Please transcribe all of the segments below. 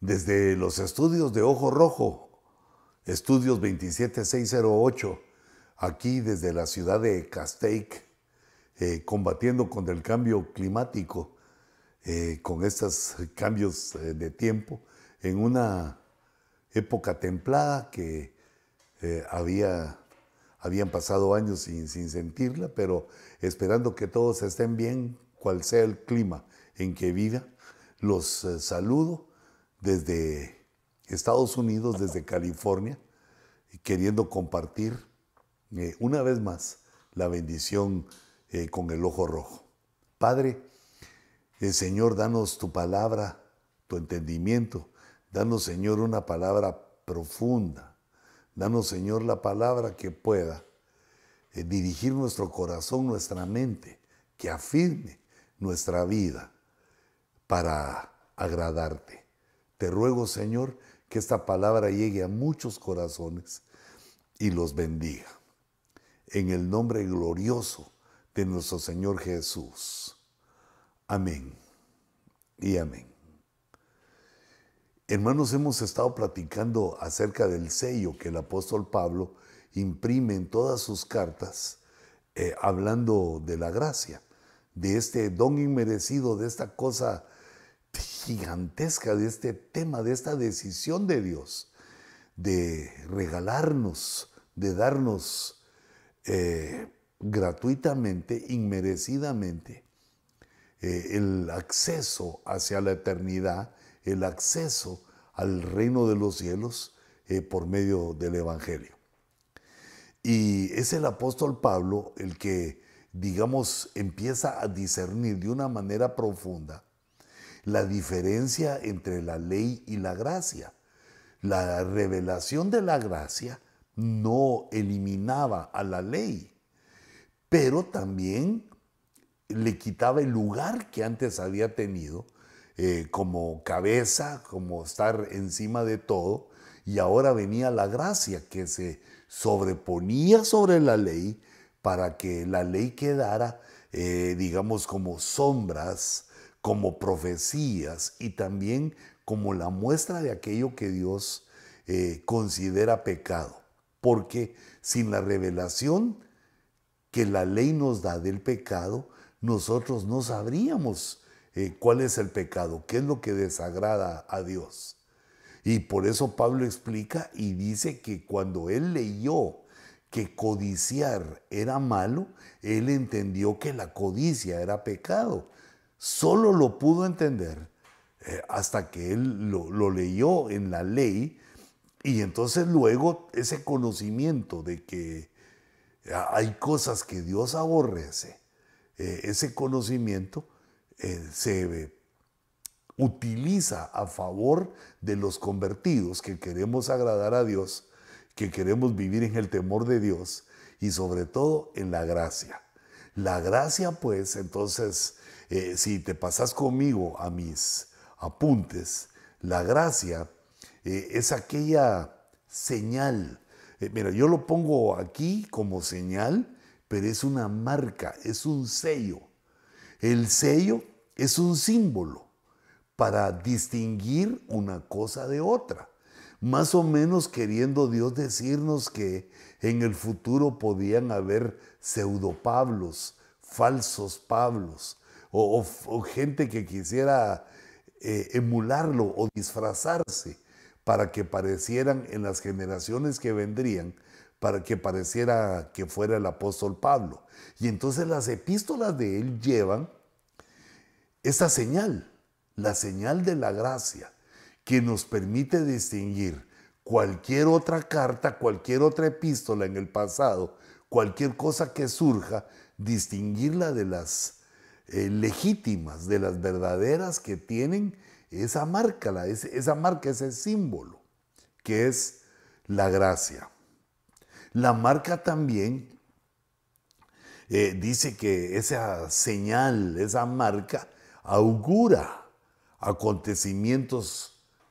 Desde los estudios de Ojo Rojo, estudios 27608, aquí desde la ciudad de Castaic, eh, combatiendo con el cambio climático, eh, con estos cambios eh, de tiempo, en una época templada que había, habían pasado años sin, sin sentirla, pero esperando que todos estén bien, cual sea el clima en que viva. Los saludo desde Estados Unidos, desde California, queriendo compartir una vez más la bendición eh, con el ojo rojo. Padre, el Señor, danos tu palabra, tu entendimiento. Danos, Señor, una palabra profunda. Danos, Señor, la palabra que pueda eh, dirigir nuestro corazón, nuestra mente, que afirme nuestra vida para agradarte. Te ruego, Señor, que esta palabra llegue a muchos corazones y los bendiga. En el nombre glorioso de nuestro Señor Jesús. Amén y amén. Hermanos, hemos estado platicando acerca del sello que el apóstol Pablo imprime en todas sus cartas, eh, hablando de la gracia, de este don inmerecido, de esta cosa gigantesca, de este tema, de esta decisión de Dios, de regalarnos, de darnos eh, gratuitamente, inmerecidamente, eh, el acceso hacia la eternidad, el acceso al reino de los cielos eh, por medio del Evangelio. Y es el apóstol Pablo el que, digamos, empieza a discernir de una manera profunda la diferencia entre la ley y la gracia. La revelación de la gracia no eliminaba a la ley, pero también le quitaba el lugar que antes había tenido eh, como cabeza, como estar encima de todo, y ahora venía la gracia que se sobreponía sobre la ley para que la ley quedara, eh, digamos, como sombras, como profecías y también como la muestra de aquello que Dios eh, considera pecado. Porque sin la revelación que la ley nos da del pecado, nosotros no sabríamos eh, cuál es el pecado, qué es lo que desagrada a Dios. Y por eso Pablo explica y dice que cuando él leyó que codiciar era malo, él entendió que la codicia era pecado. Solo lo pudo entender eh, hasta que él lo leyó en la ley y entonces luego ese conocimiento de que hay cosas que Dios aborrece, eh, ese conocimiento eh, se utiliza a favor de los convertidos que queremos agradar a Dios, que queremos vivir en el temor de Dios y sobre todo en la gracia. La gracia, pues, entonces, eh, si te pasas conmigo a mis apuntes, la gracia es aquella señal eh, mira, yo lo pongo aquí como señal, pero es una marca, es un sello. El sello es un símbolo para distinguir una cosa de otra. Más o menos queriendo Dios decirnos que en el futuro podían haber pseudo-Pablos, falsos Pablos, o, gente que quisiera eh, emularlo o disfrazarse para que parecieran en las generaciones que vendrían, para que pareciera que fuera el apóstol Pablo. Y entonces las epístolas de él llevan esta señal, la señal de la gracia, que nos permite distinguir cualquier otra carta, cualquier otra epístola en el pasado, cualquier cosa que surja, distinguirla de las eh, legítimas, de las verdaderas que tienen esa marca, esa marca, ese símbolo, que es la gracia. La marca también eh, dice que esa señal, esa marca, augura acontecimientos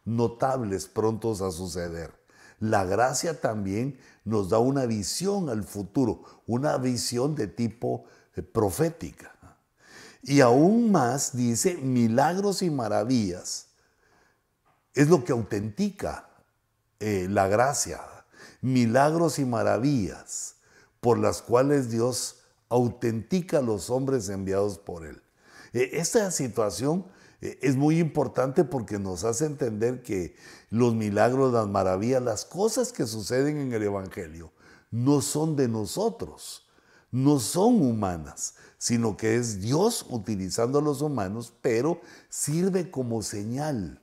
notables prontos a suceder. La gracia también nos da una visión al futuro, una visión de tipo eh, profética. Y aún más dice milagros y maravillas es lo que autentica eh, la gracia, milagros y maravillas por las cuales Dios autentica a los hombres enviados por Él. Eh, esta situación es muy importante porque nos hace entender que los milagros, las maravillas, las cosas que suceden en el Evangelio no son de nosotros, no son humanas, sino que es Dios utilizando a los humanos, pero sirve como señal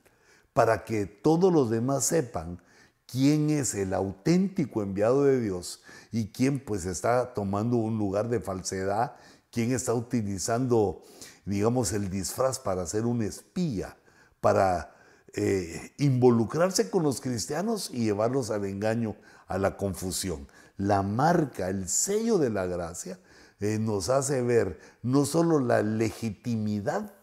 para que todos los demás sepan quién es el auténtico enviado de Dios y quién pues está tomando un lugar de falsedad, quién está utilizando, digamos, el disfraz para ser un espía, para eh, involucrarse con los cristianos y llevarlos al engaño, a la confusión. La marca, el sello de la gracia, eh, nos hace ver no solo la legitimidad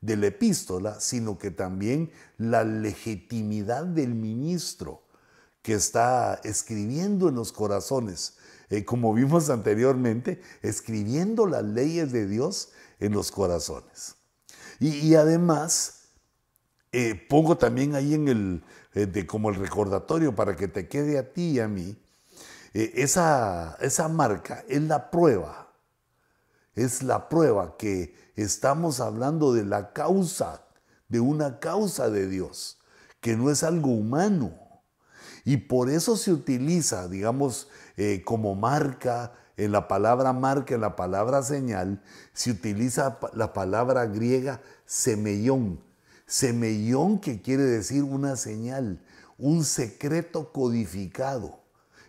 de la epístola, sino que también la legitimidad del ministro que está escribiendo en los corazones, eh, como vimos anteriormente, escribiendo las leyes de Dios en los corazones. Y, además, eh, pongo también ahí en el, eh, de, como el recordatorio para que te quede a ti y a mí, esa, esa marca es la prueba, es la prueba que estamos hablando de la causa, de una causa de Dios, que no es algo humano y por eso se utiliza, digamos, eh, como marca, en la palabra marca, en la palabra señal, se utiliza la palabra griega semellón. Semellón que quiere decir una señal, un secreto codificado.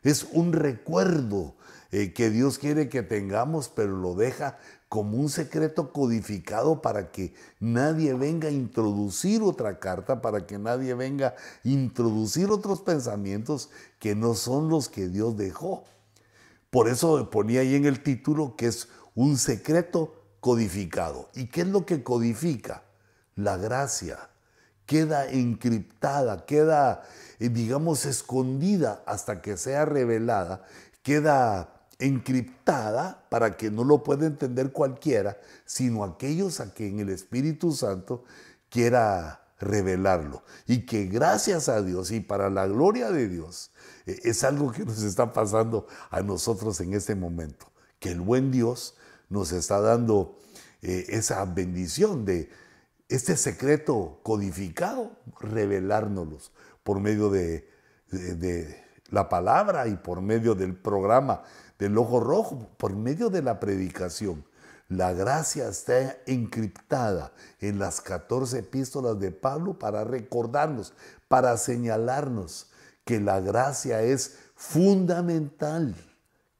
Es un recuerdo eh, que Dios quiere que tengamos, pero lo deja como un secreto codificado para que nadie venga a introducir otra carta, para que nadie venga a introducir otros pensamientos que no son los que Dios dejó. Por eso ponía ahí en el título que es un secreto codificado. ¿Y qué es lo que codifica? La gracia. Queda encriptada, queda, eh, digamos, escondida hasta que sea revelada, queda encriptada para que no lo pueda entender cualquiera, sino aquellos a quien el Espíritu Santo quiera revelarlo. Y que gracias a Dios y para la gloria de Dios, es algo que nos está pasando a nosotros en este momento, que el buen Dios nos está dando eh, esa bendición de este secreto codificado, revelárnoslos por medio de la palabra y por medio del programa del ojo rojo por medio de la predicación. La gracia está encriptada en las 14 epístolas de Pablo para recordarnos, para señalarnos que la gracia es fundamental,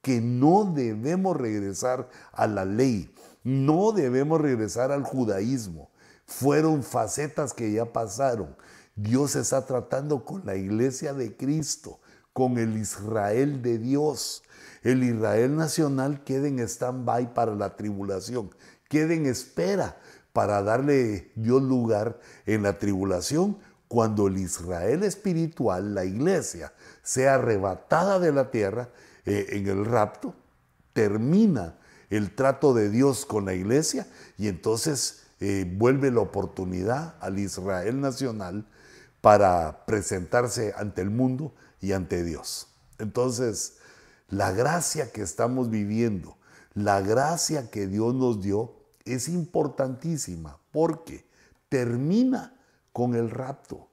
que no debemos regresar a la ley, no debemos regresar al judaísmo. Fueron facetas que ya pasaron. Dios está tratando con la iglesia de Cristo, con el Israel de Dios el Israel nacional queda en stand-by para la tribulación, queda en espera para darle Dios lugar en la tribulación cuando el Israel espiritual, la iglesia, sea arrebatada de la tierra eh, en el rapto, termina el trato de Dios con la iglesia y entonces eh, vuelve la oportunidad al Israel nacional para presentarse ante el mundo y ante Dios. Entonces, la gracia que estamos viviendo, la gracia que Dios nos dio es importantísima porque termina con el rapto.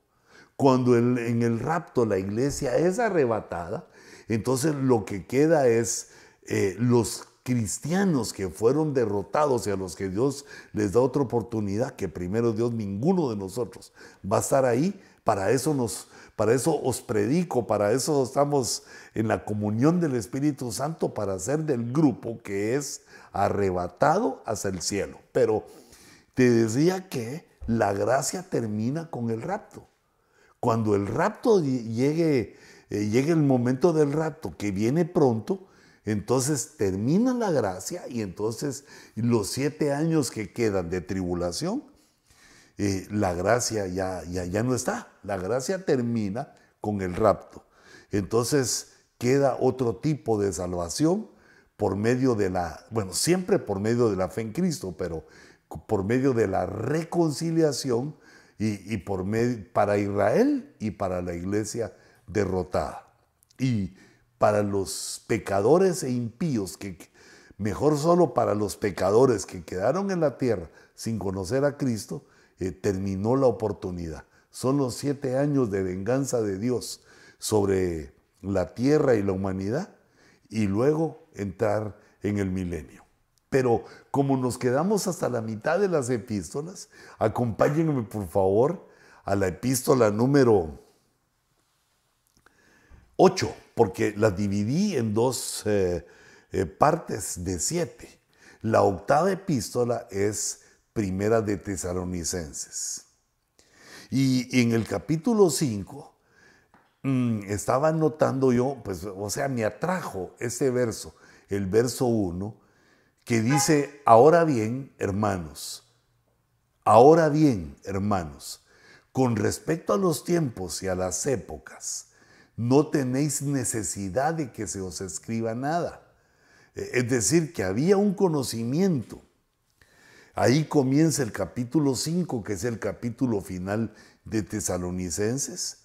Cuando en el rapto la iglesia es arrebatada, entonces lo que queda es eh, los cristianos que fueron derrotados y a los que Dios les da otra oportunidad, que primero Dios ninguno de nosotros va a estar ahí, para eso nos, para eso os predico, para eso estamos en la comunión del Espíritu Santo, para ser del grupo que es arrebatado hacia el cielo. Pero te decía que la gracia termina con el rapto. Cuando el rapto llegue, eh, llegue el momento del rapto, que viene pronto, entonces termina la gracia y entonces los siete años que quedan de tribulación eh, la gracia ya, ya, ya no está. La gracia termina con el rapto. Entonces queda otro tipo de salvación por medio de la, bueno, siempre por medio de la fe en Cristo, pero por medio de la reconciliación y, para Israel y para la iglesia derrotada. Y para los pecadores e impíos, que mejor solo para los pecadores que quedaron en la tierra sin conocer a Cristo, eh, terminó la oportunidad. Son los siete años de venganza de Dios sobre la tierra y la humanidad y luego entrar en el milenio. Pero como nos quedamos hasta la mitad de las epístolas, acompáñenme por favor a la epístola número 8, porque la dividí en dos eh, eh, partes de siete. La octava epístola es Primera de Tesalonicenses. Y en el capítulo 5 mm, estaba notando yo, pues, o sea, me atrajo este verso, el verso 1, que dice, ahora bien, hermanos, ahora bien, hermanos, con respecto a los tiempos y a las épocas, no tenéis necesidad de que se os escriba nada. E, es decir, que había un conocimiento Ahí comienza el capítulo 5, que es el capítulo final de Tesalonicenses,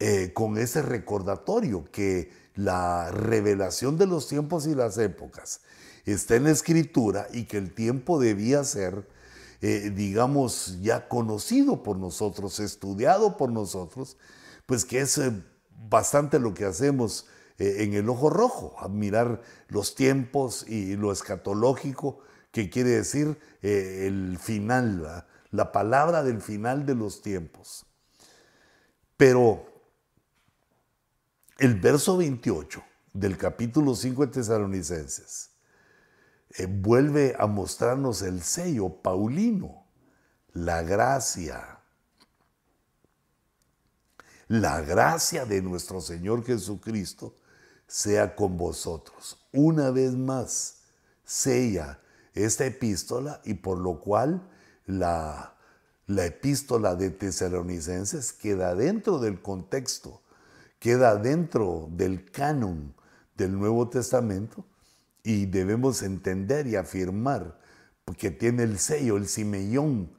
eh, con ese recordatorio que la revelación de los tiempos y las épocas está en la escritura y que el tiempo debía ser, eh, digamos, ya conocido por nosotros, estudiado por nosotros, pues que es eh, bastante lo que hacemos en el ojo rojo, admirar los tiempos y lo escatológico que quiere decir eh, el final, la palabra del final de los tiempos. Pero el verso 28 del capítulo 5 de Tesalonicenses eh, vuelve a mostrarnos el sello paulino, la gracia. La gracia de nuestro Señor Jesucristo sea con vosotros. Una vez más, sella esta epístola y por lo cual la, la epístola de tesalonicenses queda dentro del contexto, queda dentro del canon del Nuevo Testamento y debemos entender y afirmar porque tiene el sello, el simellón,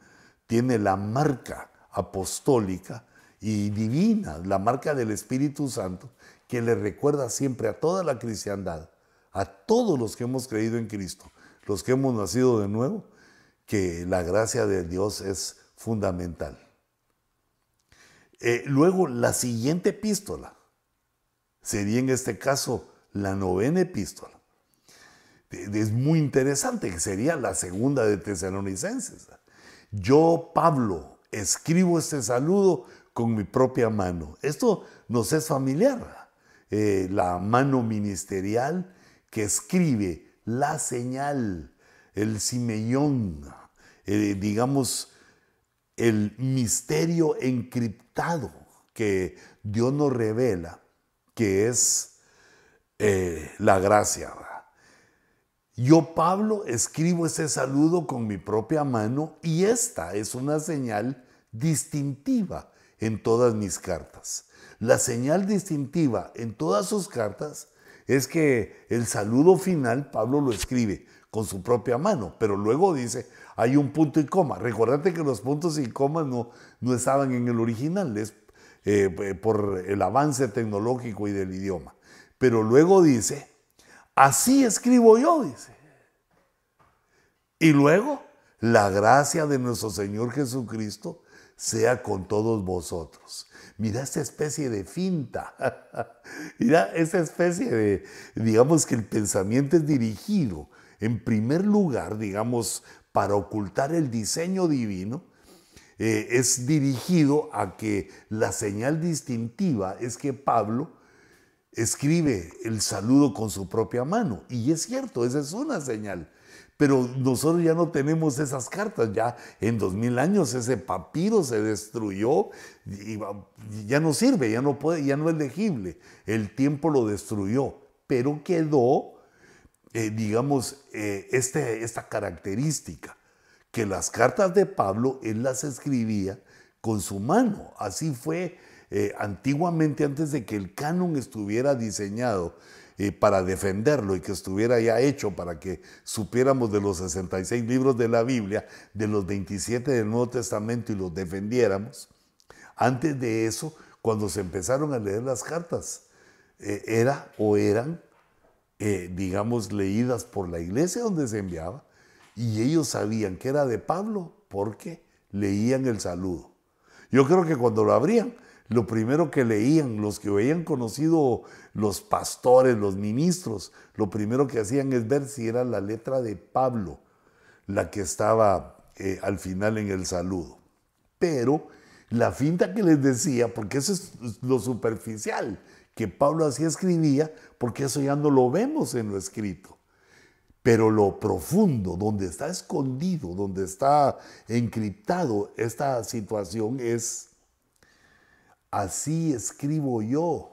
tiene la marca apostólica y divina, la marca del Espíritu Santo, que le recuerda siempre a toda la cristiandad, a todos los que hemos creído en Cristo, los que hemos nacido de nuevo, que la gracia de Dios es fundamental. Eh, luego, la siguiente epístola sería en este caso la novena epístola. Es muy interesante, que sería la segunda de Tesalonicenses. Yo, Pablo, escribo este saludo con mi propia mano. Esto nos es familiar. Eh, la mano ministerial que escribe la señal, el simellón, eh, digamos, el misterio encriptado que Dios nos revela, que es eh, la gracia. Yo, Pablo, escribo ese saludo con mi propia mano y esta es una señal distintiva en todas mis cartas. La señal distintiva en todas sus cartas es que el saludo final Pablo lo escribe con su propia mano, pero luego dice, hay un punto y coma. Recordate que los puntos y comas no, no estaban en el original, es eh, eh, por el avance tecnológico y del idioma. Pero luego dice, así escribo yo, dice. Y luego, la gracia de nuestro Señor Jesucristo sea con todos vosotros. Mira esta especie de finta. Mira esta especie de, digamos que el pensamiento es dirigido, en primer lugar, digamos, para ocultar el diseño divino, eh, es dirigido a que la señal distintiva es que Pablo escribe el saludo con su propia mano. Y es cierto, esa es una señal. Pero nosotros ya no tenemos esas cartas, ya en dos mil años ese papiro se destruyó y ya no sirve, ya no, puede, ya no es legible. El tiempo lo destruyó, pero quedó, eh, digamos, eh, este, esta característica, que las cartas de Pablo él las escribía con su mano. Así fue eh, antiguamente, antes de que el canon estuviera diseñado eh, para defenderlo y que estuviera ya hecho para que supiéramos de los 66 libros de la Biblia, de los 27 del Nuevo Testamento y los defendiéramos, antes de eso, cuando se empezaron a leer las cartas, eh, era o eran, eh, digamos, leídas por la iglesia donde se enviaba, y ellos sabían que era de Pablo porque leían el saludo. Yo creo que cuando lo abrían, lo primero que leían, los que habían conocido los pastores, los ministros, lo primero que hacían es ver si era la letra de Pablo la que estaba eh, al final en el saludo. Pero la finta que les decía, porque eso es lo superficial, que Pablo así escribía, porque eso ya no lo vemos en lo escrito. Pero lo profundo, donde está escondido, donde está encriptado esta situación es, así escribo yo,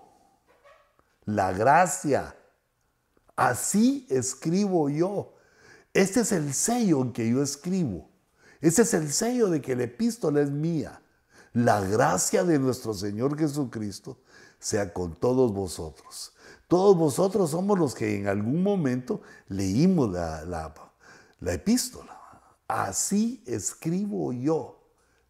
la gracia, así escribo yo. Este es el sello en que yo escribo. Este es el sello de que la epístola es mía. La gracia de nuestro Señor Jesucristo sea con todos vosotros. Todos vosotros somos los que en algún momento leímos la, la, epístola. Así escribo yo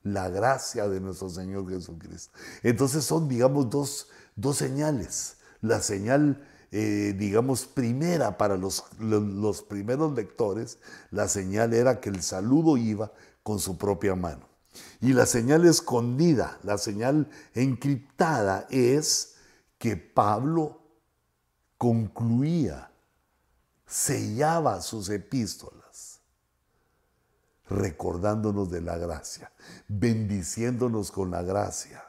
la gracia de nuestro Señor Jesucristo. Entonces son, digamos, dos, dos señales. La señal, eh, digamos, primera para los, los primeros lectores, la señal era que el saludo iba con su propia mano. Y la señal escondida, la señal encriptada es que Pablo concluía, sellaba sus epístolas, recordándonos de la gracia, bendiciéndonos con la gracia,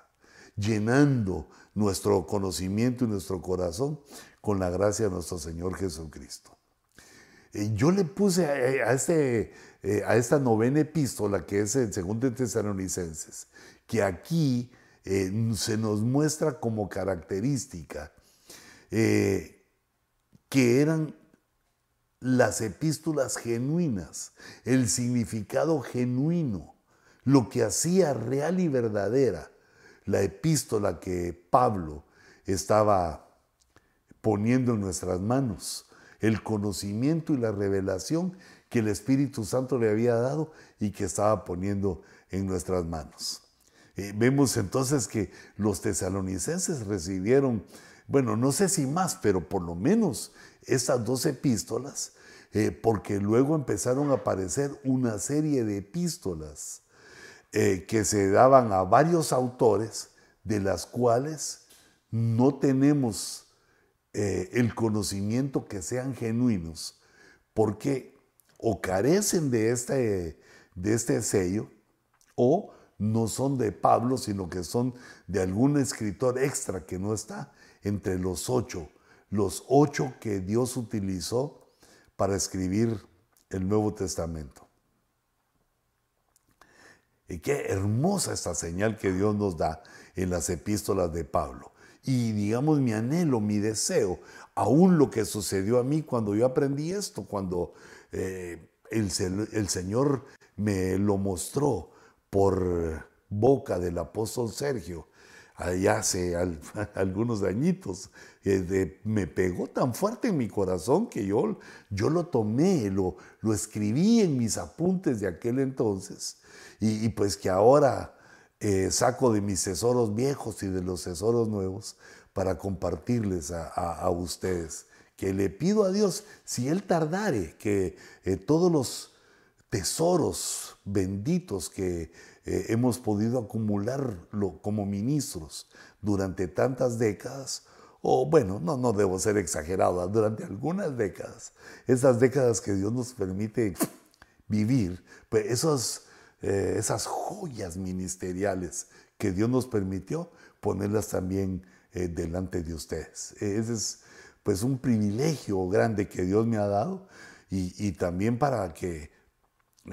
llenando nuestro conocimiento y nuestro corazón con la gracia de nuestro Señor Jesucristo. Eh, yo le puse a, este, eh, a esta novena epístola, que es el segundo de Tesalonicenses, que aquí eh, se nos muestra como característica que eran las epístolas genuinas, el significado genuino, lo que hacía real y verdadera la epístola que Pablo estaba poniendo en nuestras manos, el conocimiento y la revelación que el Espíritu Santo le había dado y que estaba poniendo en nuestras manos. Eh, vemos entonces que los tesalonicenses recibieron bueno, no sé si más, pero por lo menos estas dos epístolas, eh, porque luego empezaron a aparecer una serie de epístolas eh, que se daban a varios autores, de las cuales no tenemos eh, el conocimiento que sean genuinos, porque o carecen de este, de este sello, o no son de Pablo, sino que son de algún escritor extra que no está entre los ocho, los ocho que Dios utilizó para escribir el Nuevo Testamento. Y qué hermosa esta señal que Dios nos da en las epístolas de Pablo. Y digamos mi anhelo, mi deseo, aún lo que sucedió a mí cuando yo aprendí esto, cuando eh, el, el Señor me lo mostró por boca del apóstol Sergio, allá hace algunos añitos, eh, me pegó tan fuerte en mi corazón que yo, yo lo tomé, lo, lo escribí en mis apuntes de aquel entonces, y, pues que ahora eh, saco de mis tesoros viejos y de los tesoros nuevos para compartirles a, ustedes. Que le pido a Dios, si Él tardare, que eh, todos los tesoros benditos que eh, hemos podido acumularlo como ministros durante tantas décadas, o bueno, no, no debo ser exagerado, durante algunas décadas, esas décadas que Dios nos permite vivir, pues esos, eh, esas joyas ministeriales que Dios nos permitió, ponerlas también eh, delante de ustedes. Ese es pues un privilegio grande que Dios me ha dado y, y también para que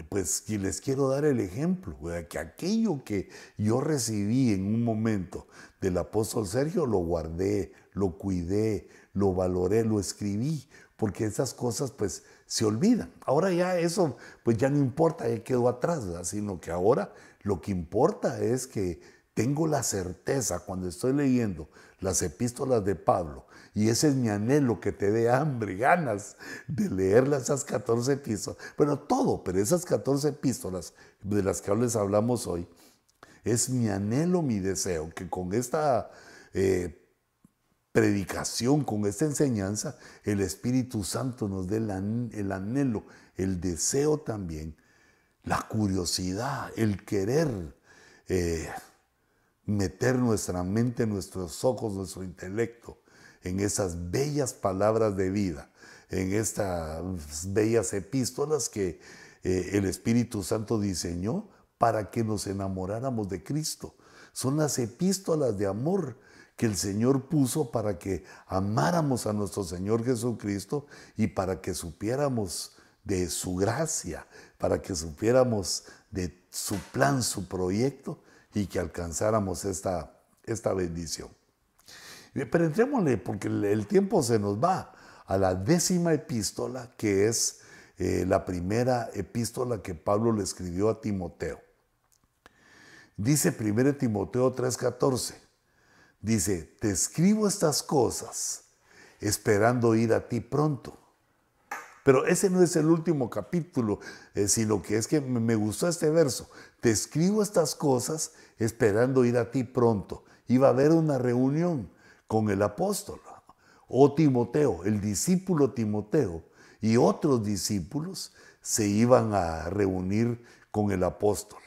pues les quiero dar el ejemplo, que aquello que yo recibí en un momento del apóstol Sergio lo guardé, lo cuidé, lo valoré, lo escribí, porque esas cosas pues se olvidan. Ahora ya eso pues ya no importa, ya quedó atrás, sino que ahora lo que importa es que tengo la certeza cuando estoy leyendo las epístolas de Pablo, y ese es mi anhelo, que te dé hambre, ganas de leer esas 14 epístolas, bueno, todo, pero esas 14 epístolas de las que les hablamos hoy, es mi anhelo, mi deseo, que con esta eh, predicación, con esta enseñanza, el Espíritu Santo nos dé el anhelo, el deseo también, la curiosidad, el querer eh, meter nuestra mente, nuestros ojos, nuestro intelecto en esas bellas palabras de vida, en estas bellas epístolas que eh, el Espíritu Santo diseñó para que nos enamoráramos de Cristo. Son las epístolas de amor que el Señor puso para que amáramos a nuestro Señor Jesucristo y para que supiéramos de su gracia, para que supiéramos de su plan, su proyecto y que alcanzáramos esta, esta bendición. Pero entrémosle, porque el tiempo se nos va a la décima epístola, que es eh, la primera epístola que Pablo le escribió a Timoteo. Dice 1 Timoteo 3:14, dice, te escribo estas cosas esperando ir a ti pronto. Pero ese no es el último capítulo, eh, sino que es que me gustó este verso. Te escribo estas cosas esperando ir a ti pronto. Iba a haber una reunión con el apóstol. O Timoteo, el discípulo Timoteo y otros discípulos se iban a reunir con el apóstol.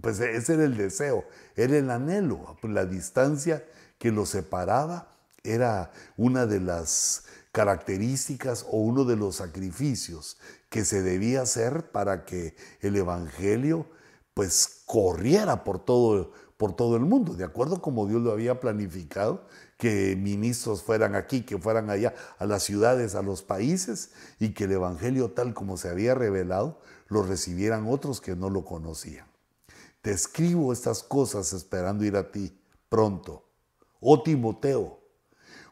Pues ese era el deseo, era el anhelo. La distancia que los separaba era una de las características o uno de los sacrificios que se debía hacer para que el Evangelio pues corriera por todo, por todo el mundo, de acuerdo como Dios lo había planificado, que ministros fueran aquí, que fueran allá, a las ciudades, a los países, y que el Evangelio tal como se había revelado, lo recibieran otros que no lo conocían. Te escribo estas cosas esperando ir a ti pronto. Oh Timoteo,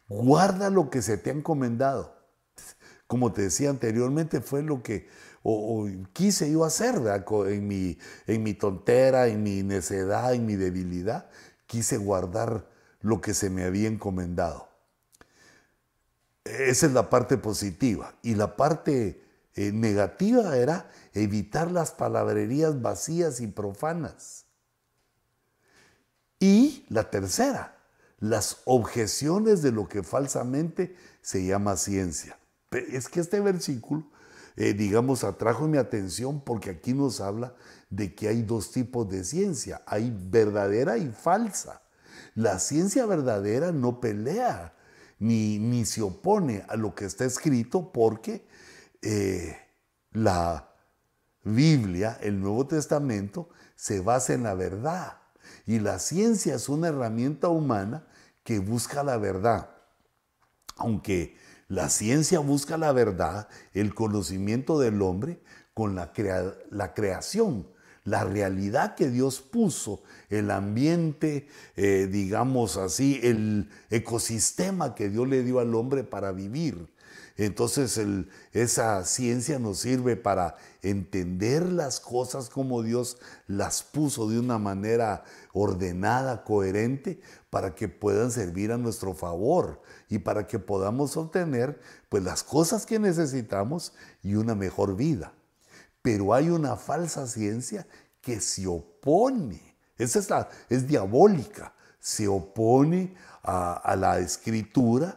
guarda lo que se te ha encomendado. Como te decía anteriormente, fue lo que quise yo hacer En, mi, en mi tontera, en mi necedad, en mi debilidad. Quise guardar lo que se me había encomendado. Esa es la parte positiva. Y la parte eh, negativa era evitar las palabrerías vacías y profanas. Y la tercera, las objeciones de lo que falsamente se llama ciencia. Es que este versículo, eh, digamos, atrajo mi atención porque aquí nos habla de que hay dos tipos de ciencia, hay verdadera y falsa. La ciencia verdadera no pelea ni, ni se opone a lo que está escrito porque eh, la Biblia, el Nuevo Testamento, se basa en la verdad. Y la ciencia es una herramienta humana que busca la verdad. Aunque la ciencia busca la verdad, el conocimiento del hombre con la, la creación, la realidad que Dios puso, el ambiente, eh, digamos así, el ecosistema que Dios le dio al hombre para vivir. Entonces esa ciencia nos sirve para entender las cosas como Dios las puso de una manera ordenada, coherente, para que puedan servir a nuestro favor y para que podamos obtener pues las cosas que necesitamos y una mejor vida. Pero hay una falsa ciencia que se opone, esa es, la, es diabólica, se opone a la escritura,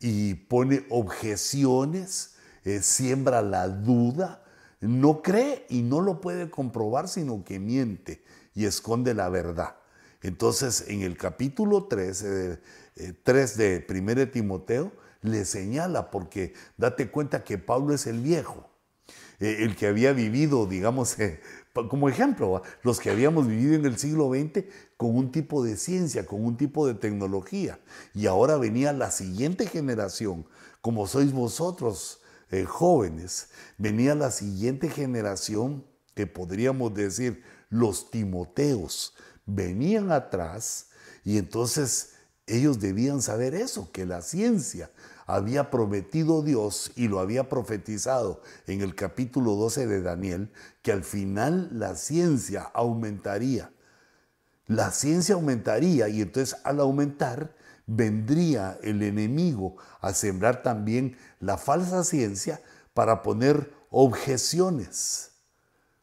y pone objeciones, eh, siembra la duda, no cree y no lo puede comprobar, sino que miente y esconde la verdad. Entonces, en el capítulo 3, eh, de 1 Timoteo, le señala, porque date cuenta que Pablo es el viejo, eh, el que había vivido, digamos, como ejemplo, los que habíamos vivido en el siglo XX con un tipo de ciencia, con un tipo de tecnología. Y ahora venía la siguiente generación, como sois vosotros eh, jóvenes, venía la siguiente generación que podríamos decir los Timoteos, venían atrás y entonces ellos debían saber eso, que la ciencia había prometido Dios y lo había profetizado en el capítulo 12 de Daniel, que al final la ciencia aumentaría. la ciencia aumentaría y entonces al aumentar vendría el enemigo a sembrar también la falsa ciencia para poner objeciones,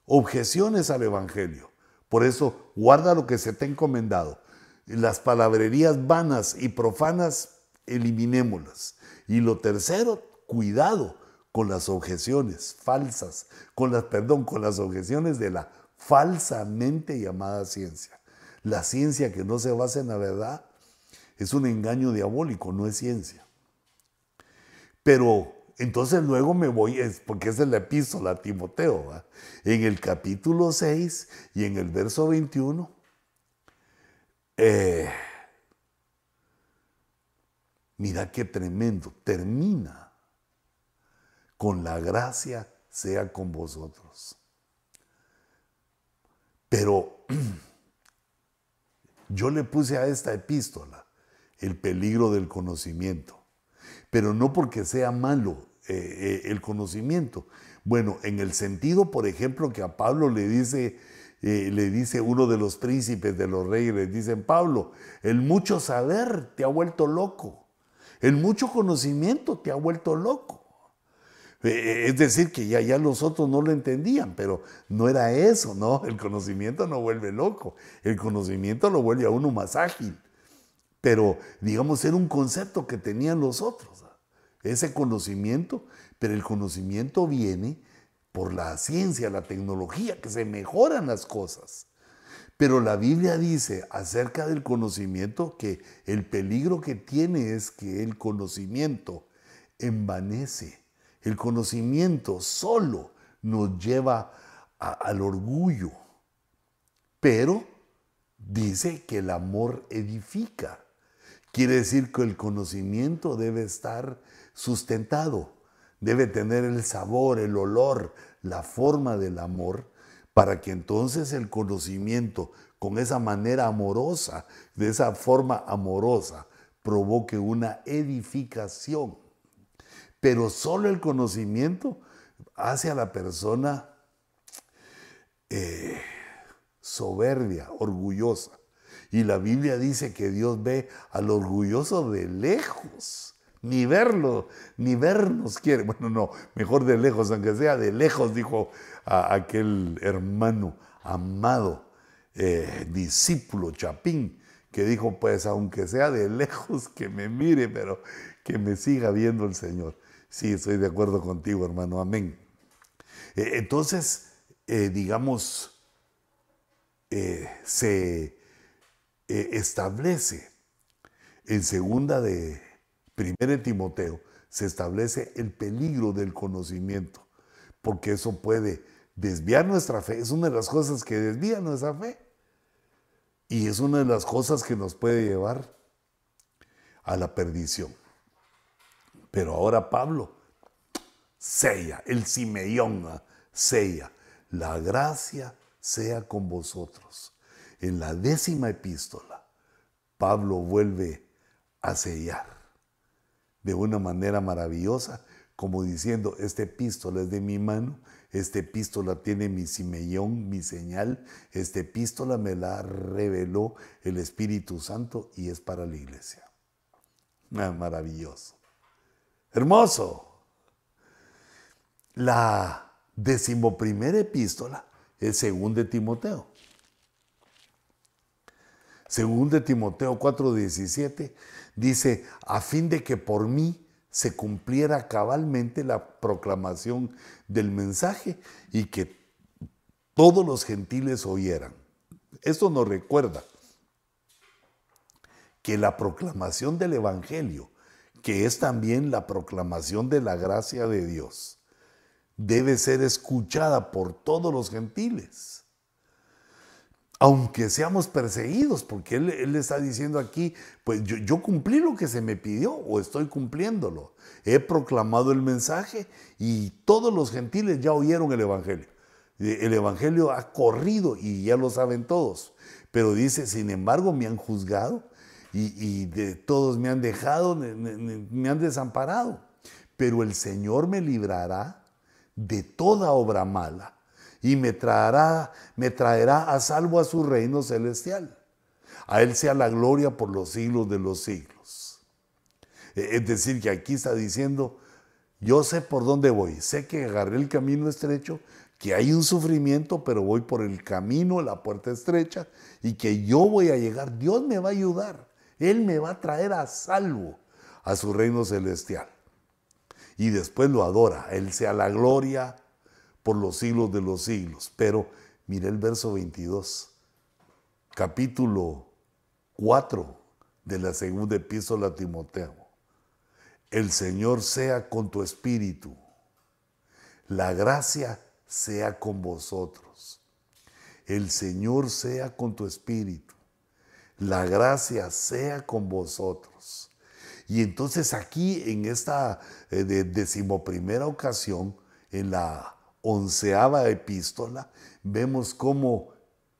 objeciones al Evangelio. Por eso, guarda lo que se te ha encomendado. Las palabrerías vanas y profanas, eliminémoslas. Y lo tercero, cuidado con las objeciones falsas, con las, perdón, con las objeciones de la falsamente llamada ciencia. La ciencia que no se basa en la verdad es un engaño diabólico, no es ciencia. Pero entonces luego me voy, porque esa es la epístola a Timoteo, en el capítulo 6 y en el verso 21. Eh, mira qué tremendo, termina con la gracia sea con vosotros. Pero yo le puse a esta epístola el peligro del conocimiento, pero no porque sea malo eh, eh, el conocimiento. Bueno, en el sentido, por ejemplo, que a Pablo le dice, eh, le dice uno de los príncipes de los reyes, le dicen, Pablo, el mucho saber te ha vuelto loco, el mucho conocimiento te ha vuelto loco. Es decir, que ya, ya los otros no lo entendían, pero no era eso, ¿no? El conocimiento no vuelve loco, el conocimiento lo vuelve a uno más ágil. Pero, digamos, era un concepto que tenían los otros ese conocimiento, pero el conocimiento viene por la ciencia, la tecnología, que se mejoran las cosas. Pero la Biblia dice acerca del conocimiento que el peligro que tiene es que el conocimiento envanece. El conocimiento solo nos lleva al orgullo. Pero dice que el amor edifica. Quiere decir que el conocimiento debe estar sustentado. Debe tener el sabor, el olor, la forma del amor, para que entonces el conocimiento, con esa manera amorosa, de esa forma amorosa, provoque una edificación. Pero solo el conocimiento hace a la persona eh, soberbia, orgullosa. Y la Biblia dice que Dios ve al orgulloso de lejos ni verlo, ni vernos quiere. Bueno, no, mejor de lejos, aunque sea de lejos, dijo aquel hermano amado, eh, discípulo Chapín, que dijo, pues aunque sea de lejos, que me mire, pero que me siga viendo el Señor. Sí, estoy de acuerdo contigo, hermano, amén. Eh, entonces, eh, digamos, se establece en segunda de Primero en Timoteo se establece el peligro del conocimiento, porque eso puede desviar nuestra fe. Es una de las cosas que desvía nuestra fe. Y es una de las cosas que nos puede llevar a la perdición. Pero ahora Pablo sella, el Simeón sella, la gracia sea con vosotros. En la décima epístola, Pablo vuelve a sellar de una manera maravillosa, como diciendo, este epístola es de mi mano, este epístola tiene mi simellón, mi señal, este epístola me la reveló el Espíritu Santo y es para la iglesia. Ah, maravilloso. Hermoso. La decimoprimera epístola es según de Timoteo. Según de Timoteo 4:17 dice, a fin de que por mí se cumpliera cabalmente la proclamación del mensaje y que todos los gentiles oyeran. Esto nos recuerda que la proclamación del Evangelio, que es también la proclamación de la gracia de Dios, debe ser escuchada por todos los gentiles aunque seamos perseguidos, porque él, le está diciendo aquí, pues yo, cumplí lo que se me pidió o estoy cumpliéndolo. He proclamado el mensaje y todos los gentiles ya oyeron el Evangelio. El Evangelio ha corrido y ya lo saben todos. Pero dice, sin embargo, me han juzgado y, de todos me han dejado, me han desamparado. Pero el Señor me librará de toda obra mala y me traerá, me traerá a salvo a su reino celestial. A Él sea la gloria por los siglos de los siglos. E, es decir, que aquí está diciendo, yo sé por dónde voy, sé que agarré el camino estrecho, que hay un sufrimiento, pero voy por el camino, la puerta estrecha, y que yo voy a llegar, Dios me va a ayudar, Él me va a traer a salvo a su reino celestial. Y después lo adora, Él sea la gloria por los siglos de los siglos. Pero mire el verso 22, capítulo 4 de la segunda epístola a Timoteo. El Señor sea con tu espíritu. La gracia sea con vosotros. El Señor sea con tu espíritu. La gracia sea con vosotros. Y entonces aquí en esta eh, decimoprimera ocasión, en la onceava epístola, vemos cómo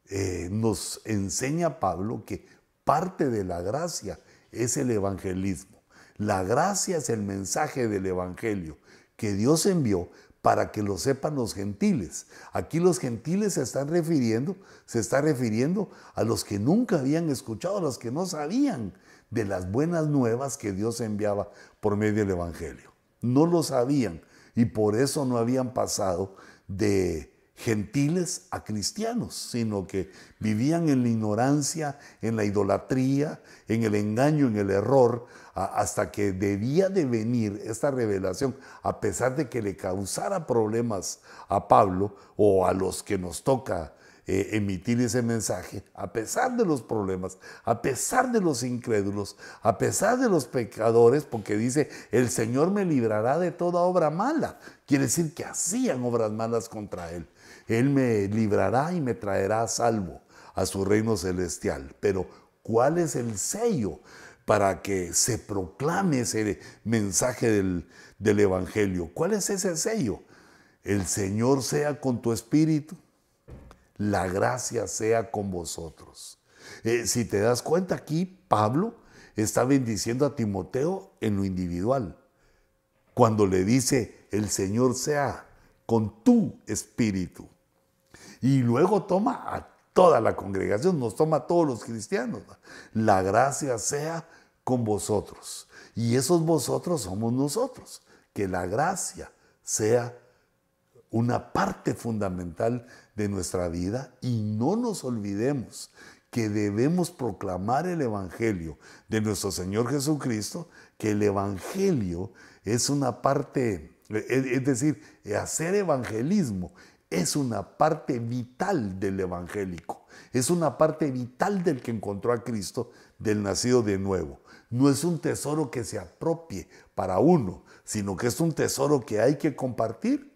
eh, nos enseña Pablo que parte de la gracia es el evangelismo. La gracia es el mensaje del evangelio que Dios envió para que lo sepan los gentiles. Aquí los gentiles se están refiriendo, se está refiriendo a los que nunca habían escuchado, a los que no sabían de las buenas nuevas que Dios enviaba por medio del Evangelio. No lo sabían y por eso no habían pasado de gentiles a cristianos, sino que vivían en la ignorancia, en la idolatría, en el engaño, en el error, hasta que debía de venir esta revelación, a pesar de que le causara problemas a Pablo o a los que nos toca eh, emitir ese mensaje, a pesar de los problemas, a pesar de los incrédulos, a pesar de los pecadores, porque dice, el Señor me librará de toda obra mala. Quiere decir que hacían obras malas contra Él. Él me librará y me traerá a salvo a su reino celestial. Pero, ¿cuál es el sello para que se proclame ese mensaje del, del Evangelio? ¿Cuál es ese sello? El Señor sea con tu espíritu, la gracia sea con vosotros. Eh, si te das cuenta aquí, Pablo está bendiciendo a Timoteo en lo individual. Cuando le dice, el Señor sea con tu espíritu. Y luego toma a toda la congregación, nos toma a todos los cristianos. La gracia sea con vosotros. Y esos vosotros somos nosotros. Que la gracia sea una parte fundamental de nuestra vida y no nos olvidemos que debemos proclamar el Evangelio de nuestro Señor Jesucristo, que el Evangelio es una parte, es decir, hacer evangelismo es una parte vital del evangélico, es una parte vital del que encontró a Cristo, del nacido de nuevo. No es un tesoro que se apropie para uno, sino que es un tesoro que hay que compartir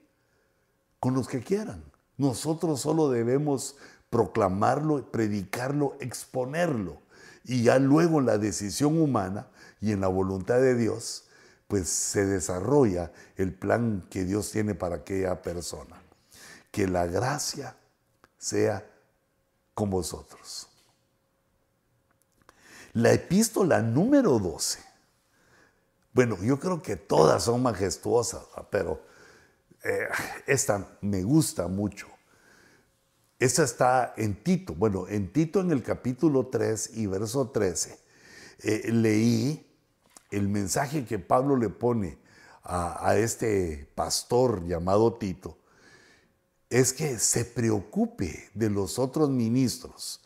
con los que quieran. Nosotros solo debemos proclamarlo, predicarlo, exponerlo. Y ya luego en la decisión humana y en la voluntad de Dios, pues se desarrolla el plan que Dios tiene para aquella persona que la gracia sea con vosotros. La epístola número 12. Bueno, yo creo que todas son majestuosas, pero eh, esta me gusta mucho. Esta está en Tito. Bueno, en Tito en el capítulo 3 y verso 13, eh, leí el mensaje que Pablo le pone a este pastor llamado Tito es que se preocupe de los otros ministros,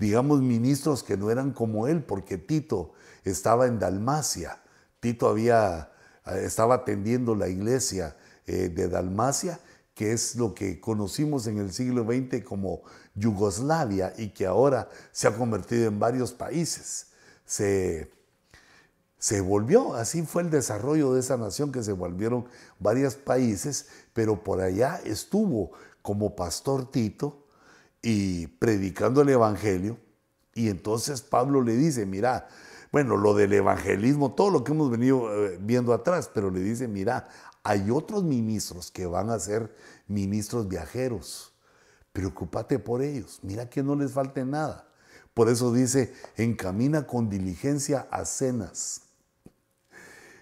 digamos ministros que no eran como él, porque Tito estaba en Dalmacia, Tito había, eh, estaba atendiendo la iglesia eh, de Dalmacia, que es lo que conocimos en el siglo XX como Yugoslavia y que ahora se ha convertido en varios países. Se se volvió, así fue el desarrollo de esa nación que se volvieron varios países, pero por allá estuvo como pastor Tito y predicando el Evangelio. Y entonces Pablo le dice, mira, bueno, lo del evangelismo, todo lo que hemos venido eh, viendo atrás, pero le dice, mira, hay otros ministros que van a ser ministros viajeros. Preocúpate por ellos, mira que no les falte nada. Por eso dice, encamina con diligencia a cenas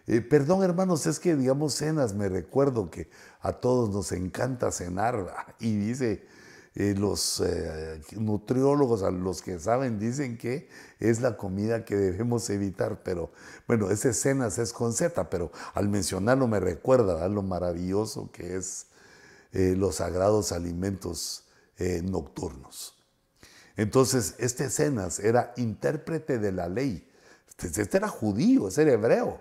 eh, perdón, hermanos, es que digamos cenas, me recuerdo que a todos nos encanta cenar y dice, eh, los eh, nutriólogos, a los que saben, dicen que es la comida que debemos evitar, pero bueno, ese cenas es con Z, pero al mencionarlo me recuerda a lo maravilloso que es eh, los sagrados alimentos nocturnos. Entonces, este Cenas era intérprete de la ley. Este, este era judío, este era hebreo,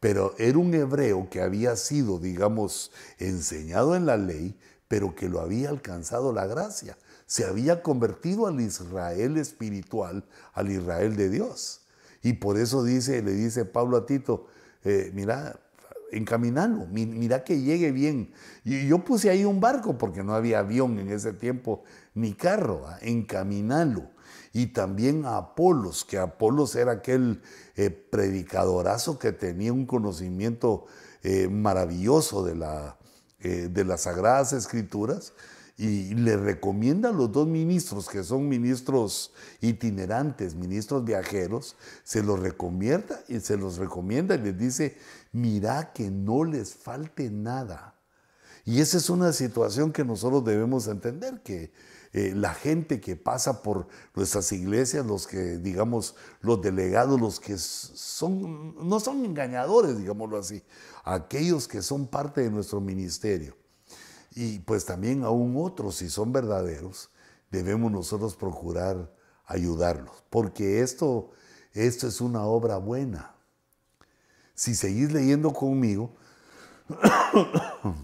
pero era un hebreo que había sido, digamos, enseñado en la ley, pero que lo había alcanzado la gracia. Se había convertido al Israel espiritual, al Israel de Dios. Y por eso dice, le dice Pablo a Tito, eh, mira, encaminalo, mira que llegue bien. Y yo puse ahí un barco porque no había avión en ese tiempo ni carro, encaminalo. Y también a Apolos, que Apolos era aquel eh, predicadorazo que tenía un conocimiento eh, maravilloso de la, eh, de las Sagradas Escrituras y le recomienda a los dos ministros, que son ministros itinerantes, ministros viajeros, se los recomienda y se los recomienda y les dice, mira que no les falte nada. Y esa es una situación que nosotros debemos entender, que eh, la gente que pasa por nuestras iglesias, los que, digamos, los delegados, los que son, no son engañadores, digámoslo así, aquellos que son parte de nuestro ministerio. Y pues también aún otros, si son verdaderos, debemos nosotros procurar ayudarlos, porque esto, esto es una obra buena. Si seguís leyendo conmigo,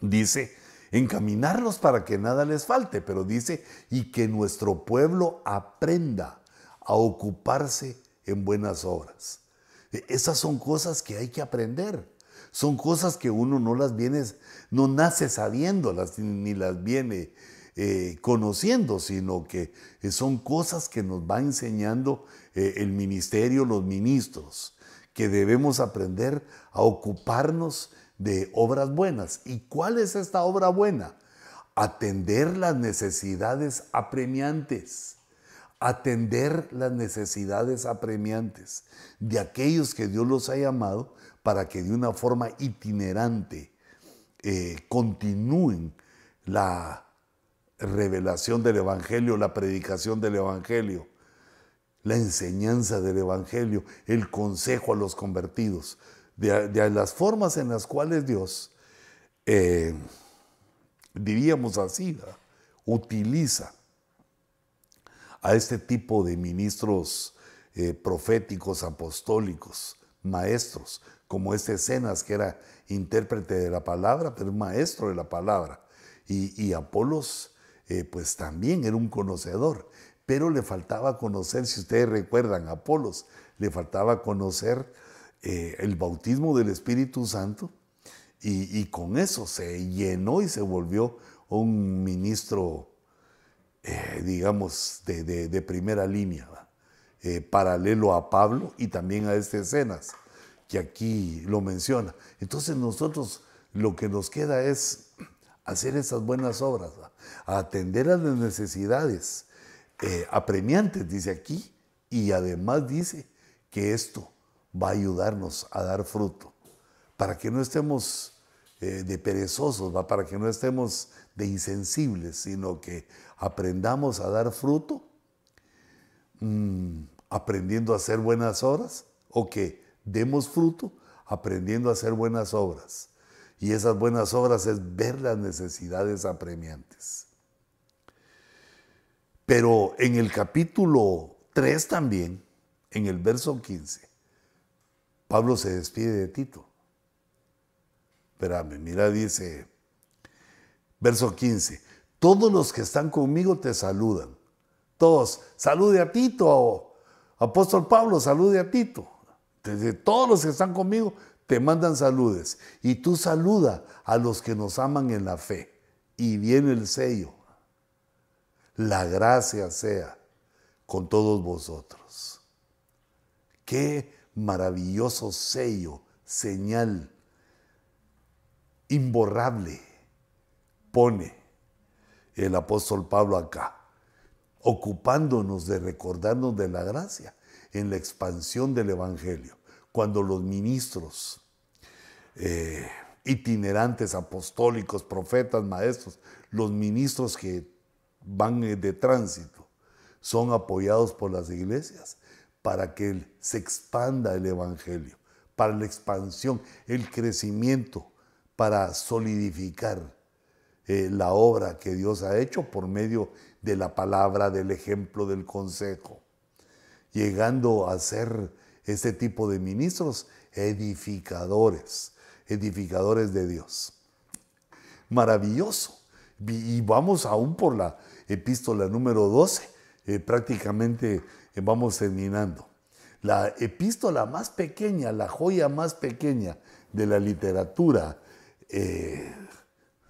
dice, encaminarlos para que nada les falte, pero dice, y que nuestro pueblo aprenda a ocuparse en buenas obras. Esas son cosas que hay que aprender. Son cosas que uno no las viene, no nace sabiéndolas ni las viene eh, conociendo, sino que son cosas que nos va enseñando eh, el ministerio, los ministros, que debemos aprender a ocuparnos de obras buenas. ¿Y cuál es esta obra buena? Atender las necesidades apremiantes. Atender las necesidades apremiantes de aquellos que Dios los ha llamado para que de una forma itinerante eh, continúen la revelación del Evangelio, la predicación del Evangelio, la enseñanza del Evangelio, el consejo a los convertidos. De, las formas en las cuales Dios, eh, diríamos así, utiliza a este tipo de ministros eh, proféticos, apostólicos, maestros, como este Cenas, que era intérprete de la palabra, pero maestro de la palabra. Y, Apolos, eh, pues también era un conocedor, pero le faltaba conocer, si ustedes recuerdan, Apolos, le faltaba conocer eh, el bautismo del Espíritu Santo y, con eso se llenó y se volvió un ministro, eh, digamos, de, primera línea, eh, paralelo a Pablo y también a este escenas que aquí lo menciona. Entonces nosotros lo que nos queda es hacer esas buenas obras, atender a las necesidades apremiantes, dice aquí, y además dice que esto va a ayudarnos a dar fruto, para que no estemos eh, de perezosos, para que no estemos de insensibles, sino que aprendamos a dar fruto, mm, aprendiendo a hacer buenas obras, o que demos fruto aprendiendo a hacer buenas obras. Y esas buenas obras es ver las necesidades apremiantes. Pero en el capítulo 3 también, en el verso 15, Pablo se despide de Tito. Espérame, mira, dice, verso 15, todos los que están conmigo te saludan. Todos, salude a Tito, apóstol Pablo, salude a Tito. todos los que están conmigo te mandan saludes. Y tú saluda a los que nos aman en la fe. Y viene el sello. La gracia sea con todos vosotros. Qué maravilloso sello, señal imborrable pone el apóstol Pablo acá, ocupándonos de recordarnos de la gracia en la expansión del Evangelio. Cuando los ministros, eh, itinerantes, apostólicos, profetas, maestros, los ministros que van eh, de tránsito, son apoyados por las iglesias para que se expanda el Evangelio, para la expansión, el crecimiento, para solidificar eh, la obra que Dios ha hecho por medio de la palabra, del ejemplo, del consejo, llegando a ser este tipo de ministros edificadores, edificadores de Dios. Maravilloso. Y vamos aún por la epístola número 12, eh, prácticamente eh, vamos terminando. La epístola más pequeña, la joya más pequeña de la literatura eh,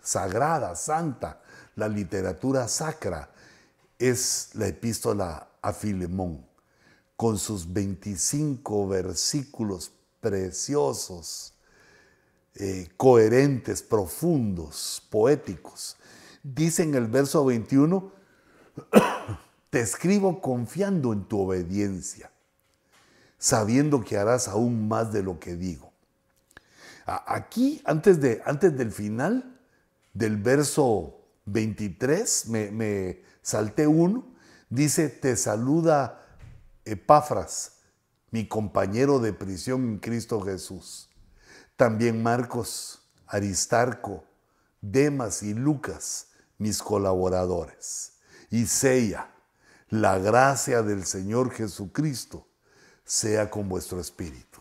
sagrada, santa, la literatura sacra, es la epístola a Filemón, con sus 25 versículos preciosos, eh, coherentes, profundos, poéticos. Dice en el verso 21, te escribo confiando en tu obediencia, sabiendo que harás aún más de lo que digo. Aquí, antes, de, antes del final del verso 23, me, me salté uno, dice, te saluda Epafras, mi compañero de prisión en Cristo Jesús. También Marcos, Aristarco, Demas y Lucas, mis colaboradores. Y Sella, la gracia del Señor Jesucristo sea con vuestro espíritu.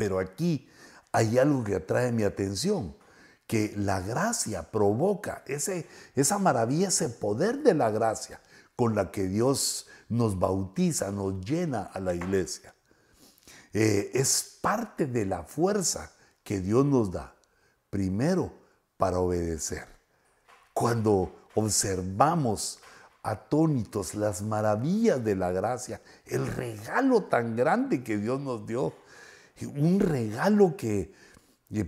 Pero aquí hay algo que atrae mi atención, que la gracia provoca ese, esa maravilla, ese poder de la gracia con la que Dios nos bautiza, nos llena a la iglesia. Eh, es parte de la fuerza que Dios nos da, primero para obedecer. Cuando observamos atónitos las maravillas de la gracia, el regalo tan grande que Dios nos dio, un regalo que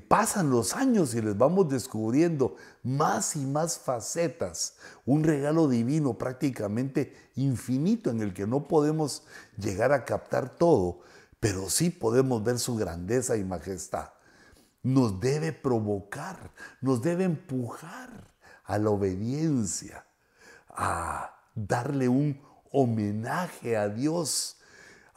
pasan los años y les vamos descubriendo más y más facetas, un regalo divino prácticamente infinito en el que no podemos llegar a captar todo, pero sí podemos ver su grandeza y majestad. Nos debe provocar, nos debe empujar a la obediencia, a darle un homenaje a Dios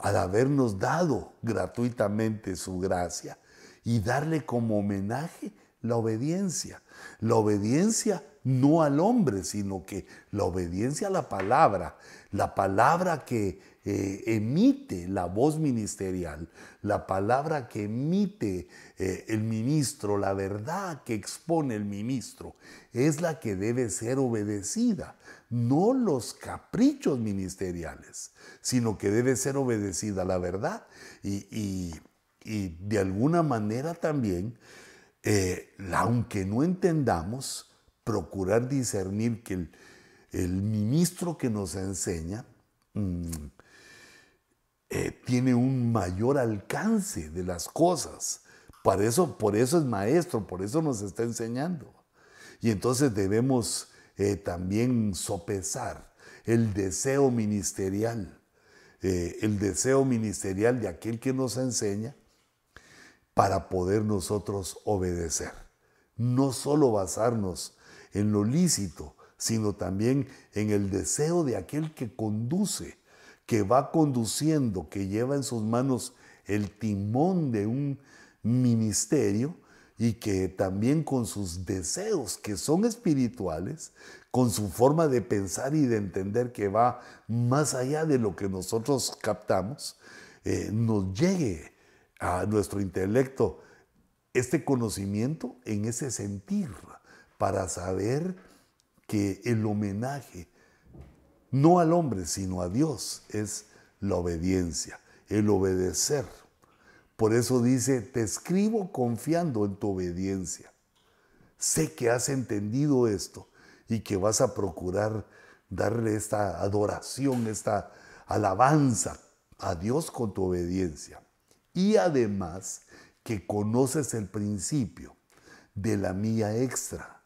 al habernos dado gratuitamente su gracia y darle como homenaje la obediencia. La obediencia no al hombre, sino que la obediencia a la palabra, la palabra que eh, emite la voz ministerial, la palabra que emite eh, el ministro, la verdad que expone el ministro, es la que debe ser obedecida, no los caprichos ministeriales, sino que debe ser obedecida la verdad y y de alguna manera también, eh, aunque no entendamos, procurar discernir que el, ministro que nos enseña mm, eh, tiene un mayor alcance de las cosas. Por eso, por eso es maestro, por eso nos está enseñando. Y entonces debemos eh, también sopesar el deseo ministerial, el deseo ministerial de aquel que nos enseña para poder nosotros obedecer. No solo basarnos en lo lícito, sino también en el deseo de aquel que conduce, que va conduciendo, que lleva en sus manos el timón de un ministerio y que también con sus deseos que son espirituales, con su forma de pensar y de entender que va más allá de lo que nosotros captamos, eh, nos llegue a nuestro intelecto este conocimiento en ese sentir para saber que el homenaje no al hombre sino a Dios es la obediencia, el obedecer. Por eso dice, te escribo confiando en tu obediencia. Sé que has entendido esto y que vas a procurar darle esta adoración, esta alabanza a Dios con tu obediencia y además que conoces el principio de la mía extra,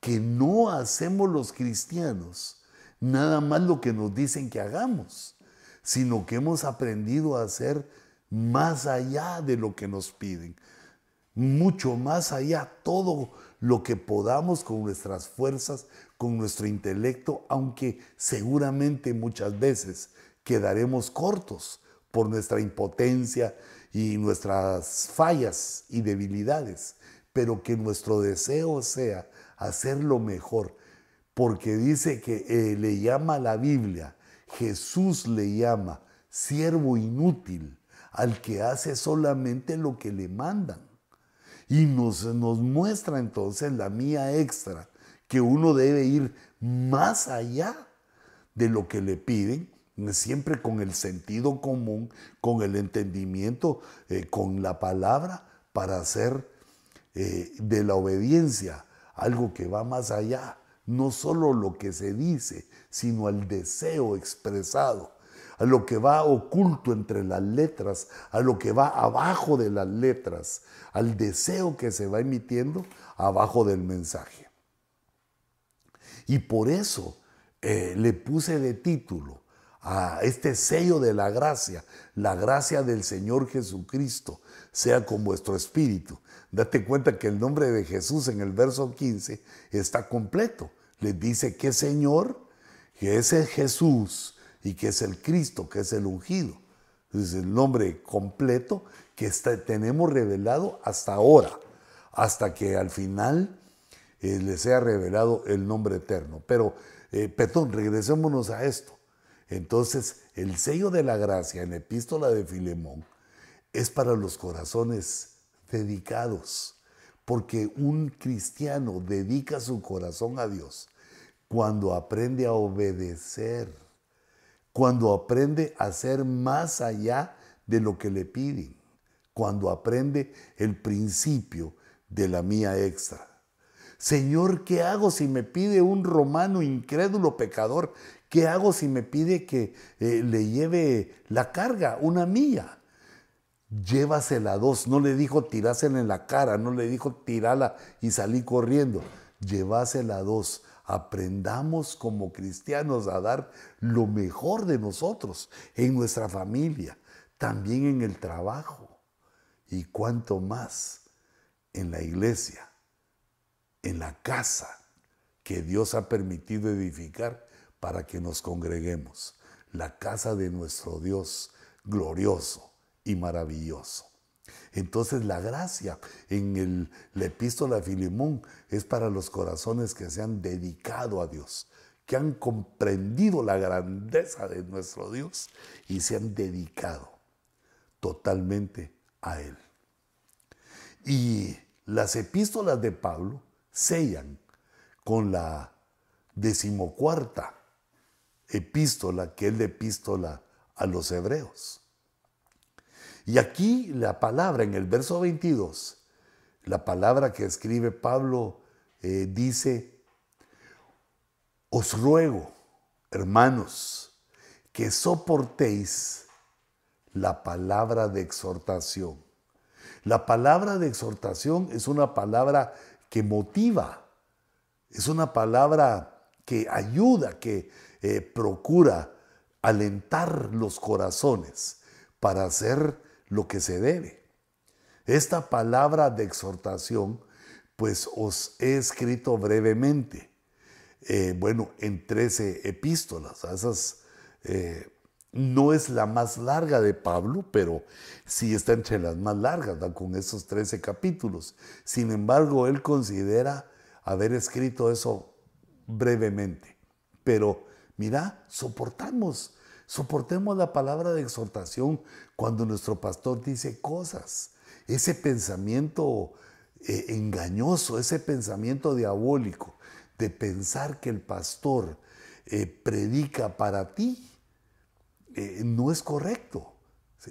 que no hacemos los cristianos nada más lo que nos dicen que hagamos, sino que hemos aprendido a hacer más allá de lo que nos piden, mucho más allá, todo lo que podamos con nuestras fuerzas, con nuestro intelecto, aunque seguramente muchas veces quedaremos cortos por nuestra impotencia y nuestras fallas y debilidades, pero que nuestro deseo sea hacerlo mejor, porque dice que eh, le llama la Biblia, Jesús le llama siervo inútil al que hace solamente lo que le mandan. Y nos, nos muestra entonces la mía extra, que uno debe ir más allá de lo que le piden, siempre con el sentido común, con el entendimiento, eh, con la palabra, para hacer eh, de la obediencia algo que va más allá, no solo lo que se dice, sino al deseo expresado, a lo que va oculto entre las letras, a lo que va abajo de las letras, al deseo que se va emitiendo abajo del mensaje. Y por eso eh, le puse de título a este sello de la gracia, la gracia del Señor Jesucristo, sea con vuestro espíritu. Date cuenta que el nombre de Jesús en el verso 15 está completo. Le dice que Señor, que es el Jesús y que es el Cristo, que es el ungido. Es el nombre completo que tenemos revelado hasta ahora, hasta que al final eh, le sea revelado el nombre eterno. Pero, eh, perdón, regresémonos a esto. Entonces, el sello de la gracia en la epístola de Filemón es para los corazones dedicados, porque un cristiano dedica su corazón a Dios cuando aprende a obedecer, cuando aprende a ser más allá de lo que le piden, cuando aprende el principio de la mía extra. Señor, ¿qué hago si me pide un romano incrédulo pecador? ¿Qué hago si me pide que eh, le lleve la carga, una milla? Llévasela dos. No le dijo tirásela en la cara, no le dijo tirala y salí corriendo. Llévasela dos. Aprendamos como cristianos a dar lo mejor de nosotros en nuestra familia, también en el trabajo y cuanto más en la iglesia, en la casa que Dios ha permitido edificar para que nos congreguemos, la casa de nuestro Dios glorioso y maravilloso. Entonces la gracia en el, la epístola de Filemón es para los corazones que se han dedicado a Dios, que han comprendido la grandeza de nuestro Dios y se han dedicado totalmente a Él. Y las epístolas de Pablo sellan con la decimocuarta epístola, que es la epístola a los hebreos. Y aquí la palabra en el verso 22, la palabra que escribe Pablo eh, dice, os ruego, hermanos, que soportéis la palabra de exhortación. La palabra de exhortación es una palabra que motiva, es una palabra que ayuda, que eh, procura alentar los corazones para hacer lo que se debe. Esta palabra de exhortación, pues os he escrito brevemente, eh, bueno, en 13 epístolas. Esas, eh, no es la más larga de Pablo, pero sí está entre las más largas, con esos 13 capítulos. Sin embargo, él considera haber escrito eso brevemente. Pero mira, soportamos Soportemos la palabra de exhortación cuando nuestro pastor dice cosas. Ese pensamiento eh, engañoso, ese pensamiento diabólico de pensar que el pastor eh, predica para ti, eh, no es correcto.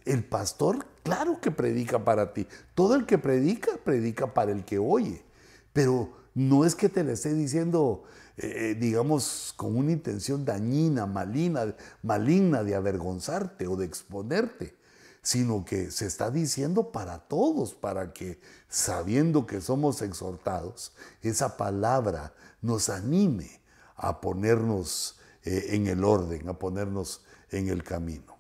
El pastor, claro que predica para ti. Todo el que predica, predica para el que oye. Pero no es que te le esté diciendo, eh, digamos, con una intención dañina, maligna, maligna de avergonzarte o de exponerte, sino que se está diciendo para todos, para que sabiendo que somos exhortados, esa palabra nos anime a ponernos eh, en el orden, a ponernos en el camino.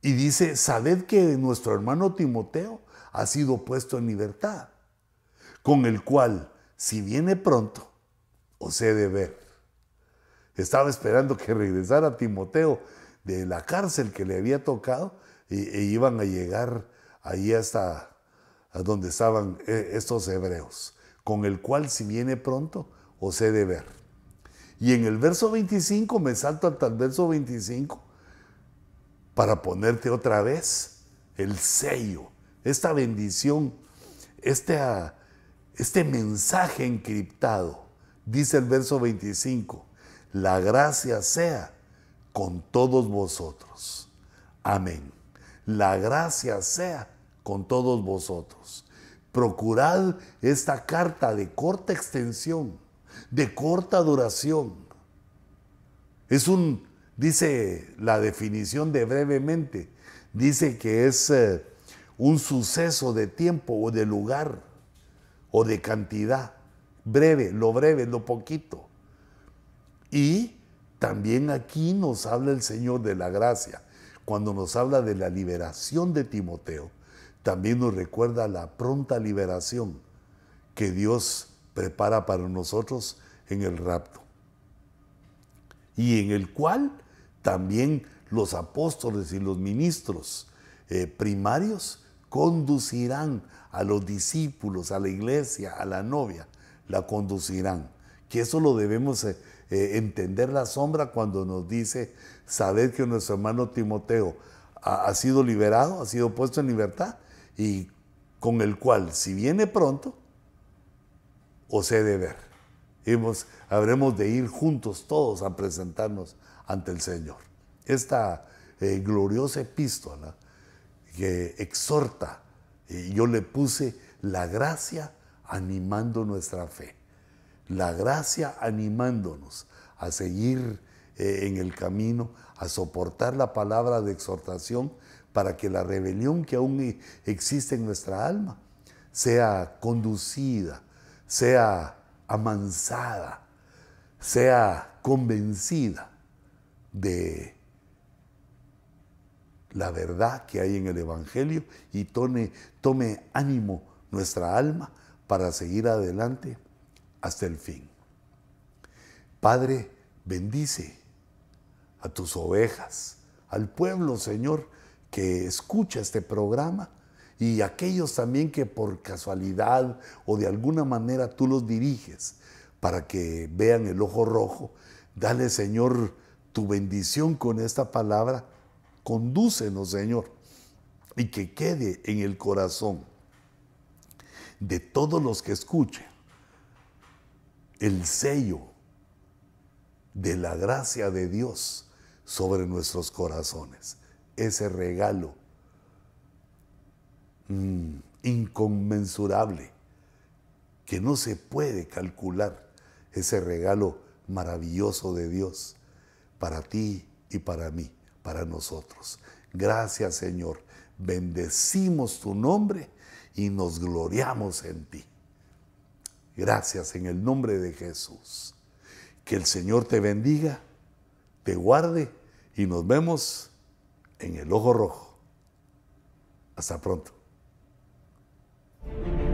Y dice, sabed que nuestro hermano Timoteo ha sido puesto en libertad, con el cual, si viene pronto, os he de ver. Estaba esperando que regresara Timoteo de la cárcel que le había tocado e, iban a llegar ahí hasta a donde estaban eh, estos hebreos, con el cual si viene pronto os he de ver. Y en el verso 25, me salto hasta el verso 25, para ponerte otra vez el sello, esta bendición, este, este mensaje encriptado. Dice el verso 25, la gracia sea con todos vosotros. Amén. La gracia sea con todos vosotros. Procurad esta carta de corta extensión, de corta duración. Es un, dice la definición de brevemente, dice que es eh, un suceso de tiempo o de lugar o de cantidad. Breve, lo breve, lo poquito. Y también aquí nos habla el Señor de la gracia. Cuando nos habla de la liberación de Timoteo, también nos recuerda la pronta liberación que Dios prepara para nosotros en el rapto. Y en el cual también los apóstoles y los ministros eh, primarios conducirán a los discípulos, a la iglesia, a la novia, la conducirán. Que eso lo debemos eh, eh, entender la sombra cuando nos dice, saber que nuestro hermano Timoteo ha, sido liberado, ha sido puesto en libertad y con el cual, si viene pronto, os he de ver. Hemos, habremos de ir juntos todos a presentarnos ante el Señor. Esta eh, gloriosa epístola que exhorta, yo le puse la gracia animando nuestra fe. La gracia animándonos a seguir eh, en el camino, a soportar la palabra de exhortación para que la rebelión que aún existe en nuestra alma sea conducida, sea amansada, sea convencida de la verdad que hay en el Evangelio y tome ánimo nuestra alma para seguir adelante hasta el fin. Padre, bendice a tus ovejas, al pueblo, Señor, que escucha este programa y aquellos también que por casualidad o de alguna manera tú los diriges para que vean el ojo rojo. Dale, Señor, tu bendición con esta palabra. Condúcenos, Señor, y que quede en el corazón de todos los que escuchen el sello de la gracia de Dios sobre nuestros corazones. Ese regalo mm, inconmensurable que no se puede calcular. Ese regalo maravilloso de Dios para ti y para mí, para nosotros. Gracias Señor. Bendecimos tu nombre y nos gloriamos en ti. Gracias en el nombre de Jesús. Que el Señor te bendiga, te guarde y nos vemos en el ojo rojo. Hasta pronto.